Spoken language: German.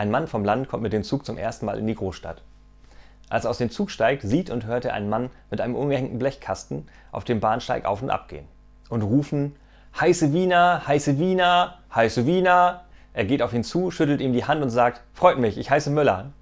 Ein Mann vom Land kommt mit dem Zug zum ersten Mal in die Großstadt. Als er aus dem Zug steigt, sieht und hört er einen Mann mit einem umgehängten Blechkasten auf dem Bahnsteig auf und ab gehen. Und rufen, heiße Wiener, heiße Wiener, heiße Wiener. Er geht auf ihn zu, schüttelt ihm die Hand und sagt, freut mich, ich heiße Müller.